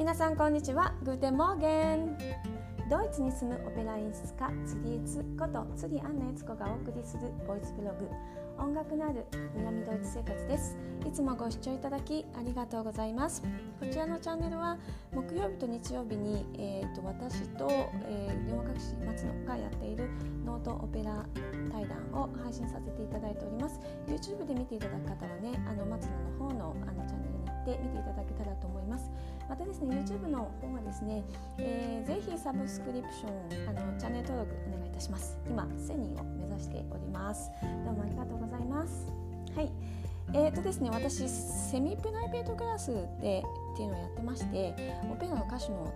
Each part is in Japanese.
皆さんこんにちは。 Guten Morgen。ドイツに住むオペラ演出家釣りエツこと釣りアンナエツコがお送りするボイスブログ。音楽のある南ドイツ生活です。いつもご視聴いただきありがとうございます。こちらのチャンネルは木曜日と日曜日に、えーと、私と、えー、両学士松野がやっているノートオペラ対談を配信させていただいております。YouTube で見ていただく方はねあの松野の方のあのチャンネルにって見ていただけたらと思います。またですね YouTube の方はですね、えー、ぜひサブスクリプションあのチャンネル登録お願いいたします。今1000人を目指しております。どうもありがとうございます。はい。えーとですね、私セミプライベートクラスでっていうのをやってましてオペラの歌手の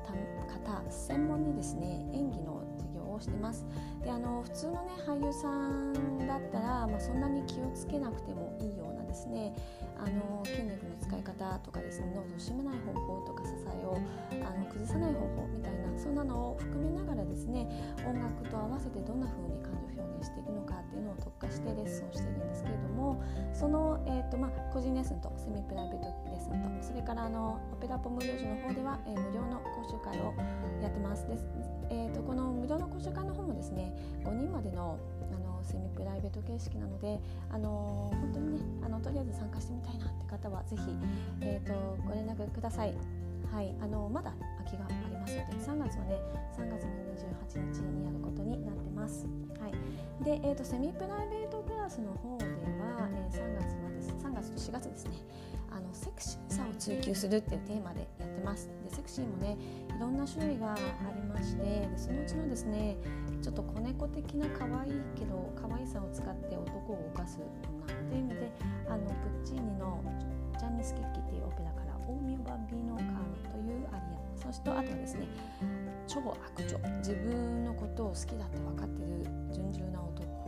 方専門にですね演技の授業をしてます。であの普通のね俳優さんだったら、まあ、そんなに気をつけなくてもいいようなですね。あの筋肉の使い方とかですね喉を締めない方法とか支えをあの崩さない方法みたいなそんなのを含めながらですね音楽と合わせてどんな風に感情表現していくのかっていうのを特化してレッスンをしているんですけれどもその、えーとまあ、個人レッスンとセミプライベートレッスンとそれからあのオペラポ無料時の方では、えー、無料の講習会をやってます。です、えーと、この無料の講習会の方もですね5人までのあのセミプライベート形式なので、あの本当にねあのとりあえず参加してみたいなって方はぜひ、えーと、ご連絡ください。はい、あのまだ空きがありますので3月はね3月の28日にやることになってます。はい、で、えーと、セミプライベートクラスの方では、えー、3月はです3月と4月ですねあのセクシーさを追求するっていうテーマでやってます。でセクシーもねいろんな種類がありましてでそのうちのですねちょっと子猫的な可愛いけど可愛さを使って男を動かす女という意味であのプッチーニの「ジャンニスキッキ」っていうオペラから「オーミオ・バンビーノ・カーロ」というアリア。そしてあとはですね超悪女。自分のことを好きだって分かってる純純な男。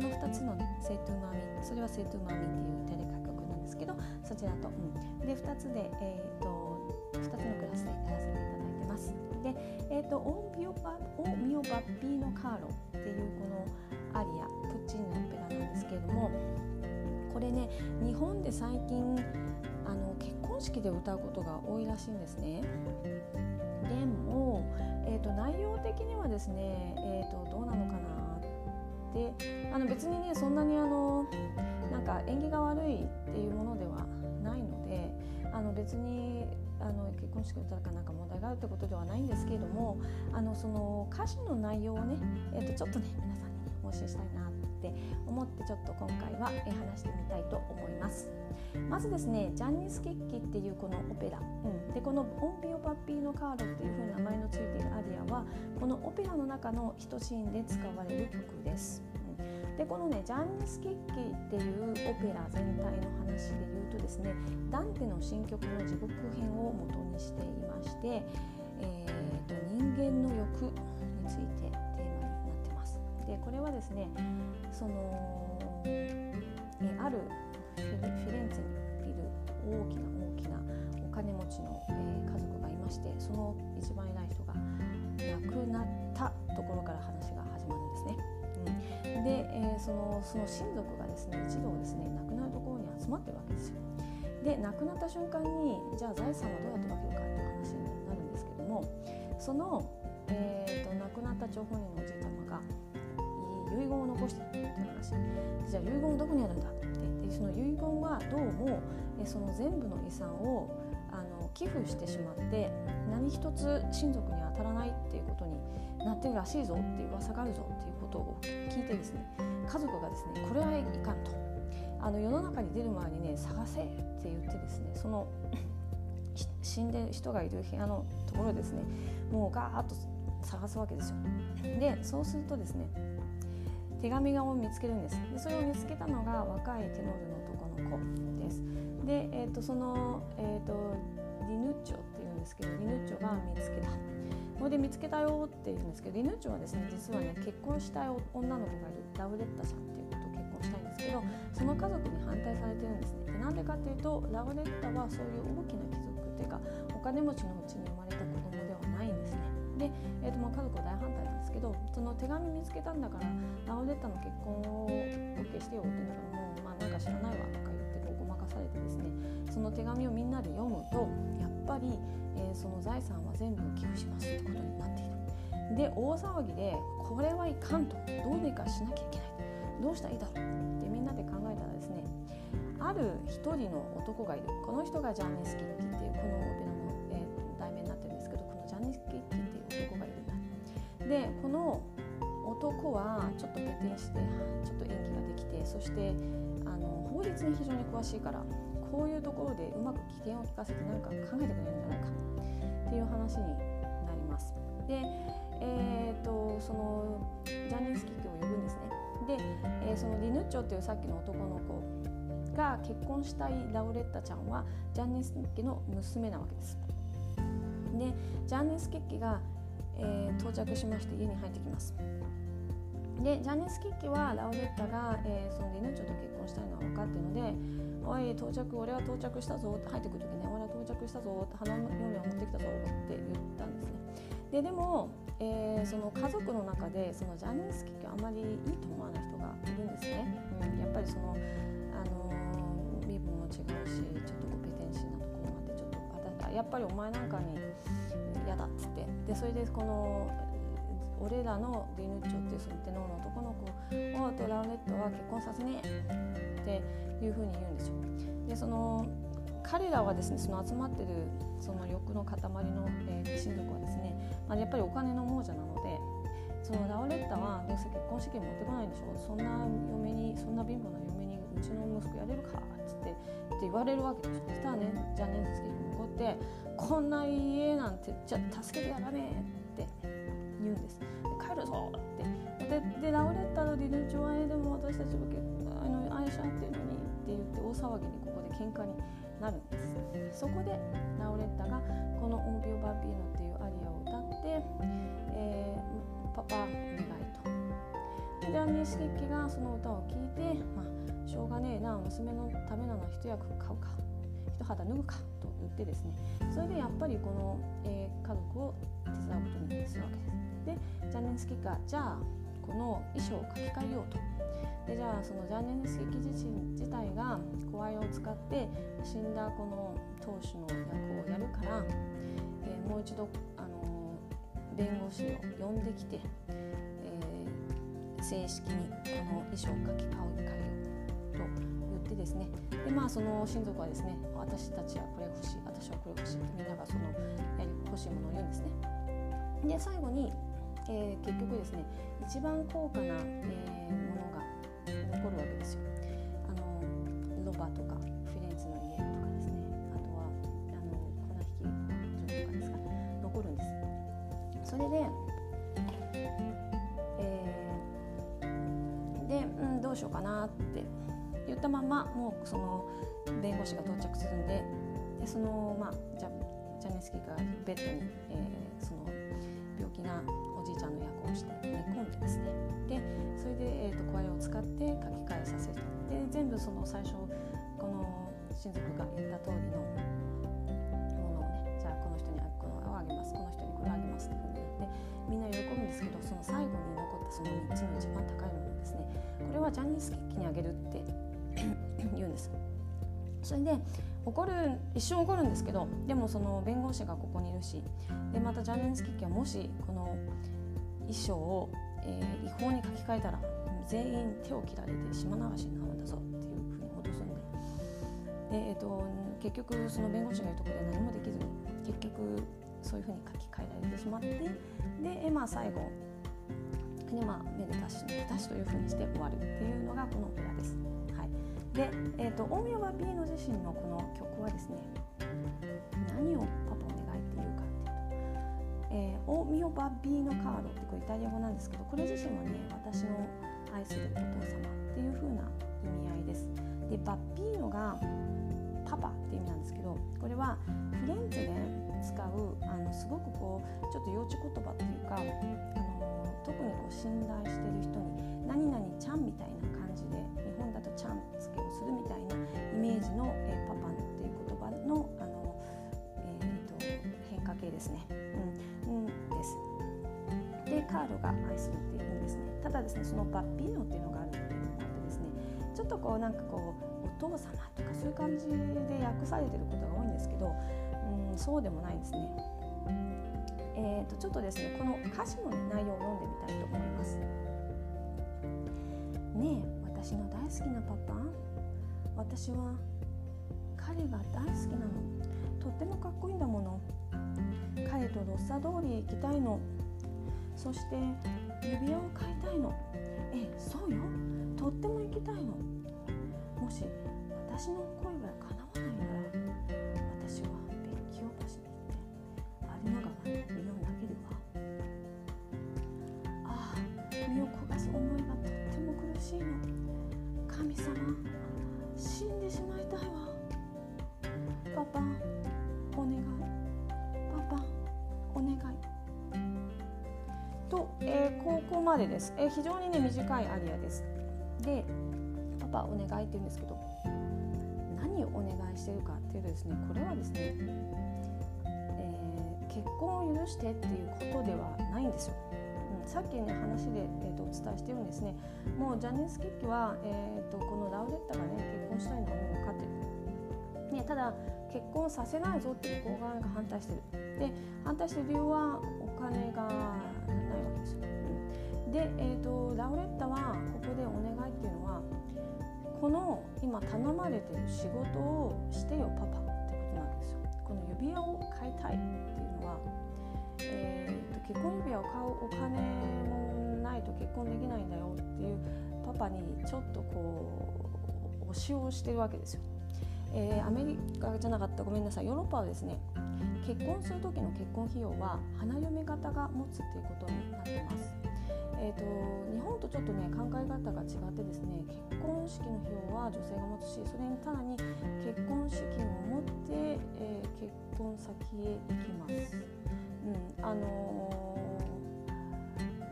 その2つのね「セイトゥーマミ」それは「セイトゥーマミ」っていうテレカ曲なんですけどそちらと、うん、で2つで、えーと、2つのクラスでやらせていただいてます。で、えーと、オーミオバオミオバッピーノ・カーロっていうこのアリアプッチーニのオペラなんですけれどもこれね日本で最近あの結婚式で歌うことが多いらしいんですね。でも、えーと、内容的にはですね、えー、とどうなのかなであの別にねそんなにあのなんか縁起が悪いっていうものではないのであの別にあの結婚式の歌かなんか問題があるってことではないんですけれどもあのその歌詞の内容をね、えー、とちょっとね皆さんに、ね、お教えしたいなって思ってちょっと今回は話してみたいと思います。まずですねジャンニス・ケッキっていうこのオペラ、うん、でこの「オンビオ・パッピーノ・カード」っていう風に名前のついているアリアはこのオペラの中の一シーンで使われる曲です。うんでこのねジャンニス・ケッキっていうオペラ全体の話で言うとですねダンテの新曲の地獄編を元にしていまして、えーと、人間の欲についてます。でこれはですねそのえあるフィレンツェにいる大きな大きなお金持ちの、えー、家族がいましてその一番偉い人が亡くなったところから話が始まるんですね。うん、で、えー、そのその親族がですね一同ですね亡くなるところに集まってるわけですよ。で亡くなった瞬間にじゃあ財産はどうやって分けるかっていう話になるんですけどもその、えーと、亡くなった張本人のおじいちゃまが遺言を残してるってい。う話じゃあ遺言どこにあるんだってでその遺言はどうもその全部の遺産をあの寄付してしまって何一つ親族に当たらないっていうことになってるらしいぞっていう噂があるぞっていうことを聞いてですね家族がですねこれはいかんと。あの世の中に出る前にね探せって言ってですねその死んでる人がいる部屋のところですねもうガーッと探すわけですよ。でそうするとですね手紙を見つけるんです。でそれを見つけたのが若いテノールの男の子です。で、えーと、その、えーと、リヌッチョっていうんですけどリヌッチョが見つけた。これで見つけたよって言うんですけどリヌッチョはですね実はね結婚したい女の子がいる。ラウレッタさんっていう子とを結婚したいんですけどその家族に反対されてるんですね。でなんでかっていうとラウレッタはそういう大きな貴族っていうかお金持ちのうちに生まれた子供ではないんですね。で、えーとまあ、家族は大反対ですけどその手紙見つけたんだからラオレッタの結婚を OK してよって言うんだからもう、まあ、なんか知らないわとか言ってこうごまかされてですねその手紙をみんなで読むとやっぱり、えー、その財産は全部寄付しますってことになっている。で大騒ぎでこれはいかんと。どうにかしなきゃいけないどうしたらいいだろう。ってみんなで考えたらですねある一人の男がいる。この人がジャンネスキッキっていうこのオペラでこの男はちょっとペテンしてちょっと演技ができてそしてあの法律に非常に詳しいからこういうところでうまく危険を利かせて何か考えてくれるんじゃないかっていう話になります。でえーと、そのジャニーズキックを呼ぶんですねで、えー、そのリヌッチョっていうさっきの男の子が結婚したいラウレッタちゃんはジャニーズキッキの娘なわけですでジャニーズキッキが、えー、到着しまして家に入ってきます。でジャニーズキッキはラウレッタが、えー、そのリヌッチョと結婚したいのは分かっているので「おい到着俺は到着したぞ」って入ってくる時ね「俺は到着したぞ」って花の嫁を持ってきたぞって言ったんですね。ででも、えー、その家族の中でそのジャニーズ劇をあまりいいと思わない人がいるんですね。うん、やっぱりそのあの身分も違うしちょっとコペテンシーなとこやっぱりお前なんかに嫌だっつって。でそれでこの俺らのディヌッチョっていうそのテノーの男の子をラウネットは結婚させねえ。っていうふうに言うんですよ。でその彼らはですねその集まってるその欲の塊の、えー、親族はですね、まあ、やっぱりお金の亡者なのでそのラオレッタはどうせ結婚資金持ってこないんでしょ。そんな嫁にそんな貧乏な嫁にうちの息子やれるかっつってって言われるわけです。そしたらねジャニーズ家に残ってこんな家なんてじゃ助けてやらねえって言うんです。帰るぞってででラオレッタのリヌチョワでも私たちはあの愛し合ってるのにって言って大騒ぎにここで喧嘩になるんです。そこでラオレッタがこの「オンビオ・バビーノ」っていうアリアを歌って、えー、パパお願いと。でジャニー・スキッキがその歌を聴いて、まあ、しょうがねえな娘のためなの一役買うか。一肌脱ぐか。と言ってですね。それでやっぱりこの、えー、家族を手伝うことにするわけです。でジャンニー・スキがじゃあこの衣装を書き換えようと。でじゃあそのジャンネス劇自身自体が声を使って死んだこの当主の役をやるから、えー、もう一度、あのー、弁護士を呼んできて、えー、正式にこの衣装を書き換えようと言ってですねでまあその親族はですね私たちはこれ欲しい私はこれ欲しいってみんながその欲しいものを言うんですね。で最後に、えー、結局ですね一番高価な、えー、ものが残るわけですよ。あのロバとかフィレンツの家とかですねあとはあの粉引き場とかですか残るんです。それで、え、で、うん、どうしようかなって言ったままもうその弁護士が到着するんででそのまあじゃジャネスキーがベッドに、えー、その病気なおじいちゃんの役をして寝込んでですね。でそれで、えーと、声を使って書き換えさせる。で全部その最初この親族が言った通りのものをねじゃあこの人にこのをあげます。この人にこれあげますって言ってみんな喜ぶんですけどその最後に残ったその3つの一番高いものですね。これはジャニーズ劇にあげるって言うんですそれで怒る一瞬怒るんですけどでもその弁護士がここにいるしでまたジャニーズ劇はもしこの衣装を、えー、違法に書き換えたら全員手を切られて島流しになるんだぞっていうふうに脅すんでで、えーと、結局その弁護士がいるところで何もできず結局そういうふうに書き換えられてしまってで、まあ、最後で、まあ、めでたしめでたしというふうにして終わるっていうのがこのオペラです。で、えーと、大宮バビーノ自身のこの曲はですね何をパパお願いっていうかっていうと、えー、オミオバビーノカードってこれイタリア語なんですけどこれ自身はね私の愛するお父様っていう風な意味合いです。でバッピーノがパパっていう意味なんですけどこれはフレンチで使うあのすごくこうちょっと幼稚言葉っていうかあの特にこう信頼してる人に「何々ちゃん」みたいな感じで日本だと「ちゃん」するみたいなイメージの、えー、パパっていう言葉のあの、えーと、変化形ですね。うん、うん、です。でカールが愛するっていう意味ですね。ただですねそのバッピーノっていうのがあるっていうのもあってですね。ちょっとこうなんかこうお父様とかそういう感じで訳されてることが多いんですけど、うん、そうでもないですね。えーと、ちょっとですねこの歌詞の、内容を読んでみたいと思います。ねえ私の大好きなパパ私は彼が大好きなの。とってもかっこいいんだもの。彼とロッサ通り行きたいの。そして指輪を買いたいの。えそうよ。とっても行きたいの。もし私の恋が叶わないなら私は別居橋に行って有馬川に身を投げるわああ身を焦がす思いがとっても苦しいの。こまでです、え、非常にね短いアリアです。でパパお願いって言うんですけど何をお願いしてるかっていうとですねこれはですね、えー、結婚を許してっていうことではないんですよ。さっきね話で、えーと、お伝えしてるんですね。もうジャニーズ・キッキは、えーと、このラウレッタがね結婚したいのはもう分かってる、ね、ただ結婚させないぞって向こう側が反対してる。で反対してる理由はお金がないわけですよ、で、えーと、ラウレッタはここでお願いっていうのはこの今頼まれてる仕事をしてよパパってことなんですよこの指輪を買いたいっていうのは、えー結婚指輪を買うお金もないと結婚できないんだよっていうパパにちょっとこう押しをしてるわけですよ。えー、アメリカじゃなかったごめんなさいヨーロッパはですね結婚する時の結婚費用は花嫁方が持つっていうことになってます。えーと、日本とちょっとね考え方が違ってですね結婚式の費用は女性が持つしそれにさらに結婚資金を持って、えー、結婚先へ行きます。うん、あの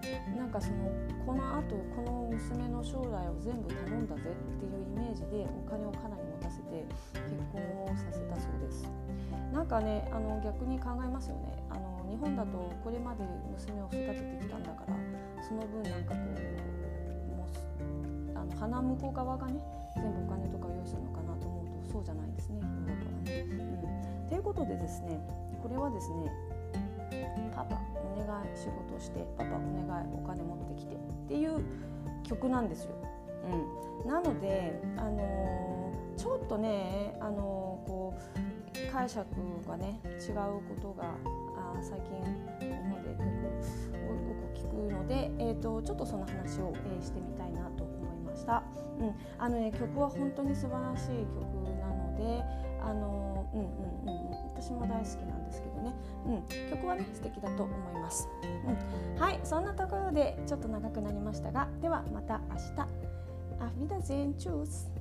ー、なんかそのこのあとこの娘の将来を全部頼んだぜっていうイメージでお金をかなり持たせて結婚をさせたそうですなんかねあの逆に考えますよねあの日本だとこれまで娘を育ててきたんだからその分なんかこうもうあの花婿側がね全部お金とか用意するのかなと思うとそうじゃないですねヨーロッパはね。うん、ということでですねこれはですねパパお願い仕事してパパお願いお金持ってきてっていう曲なんですよ。うん、なので、あのー、ちょっとね、あのー、こう解釈がね違うことが最近日本でよくよく聞くので、えーと、ちょっとその話を、えー、してみたいなと思いました。うん、あのね曲は本当に素晴らしい曲なので、あの、うんうんうん。私も大好きなんですけどね、うん、曲はね素敵だと思います、うん、はい。そんなところでちょっと長くなりましたがではまた明日。アフィダゼンチュース。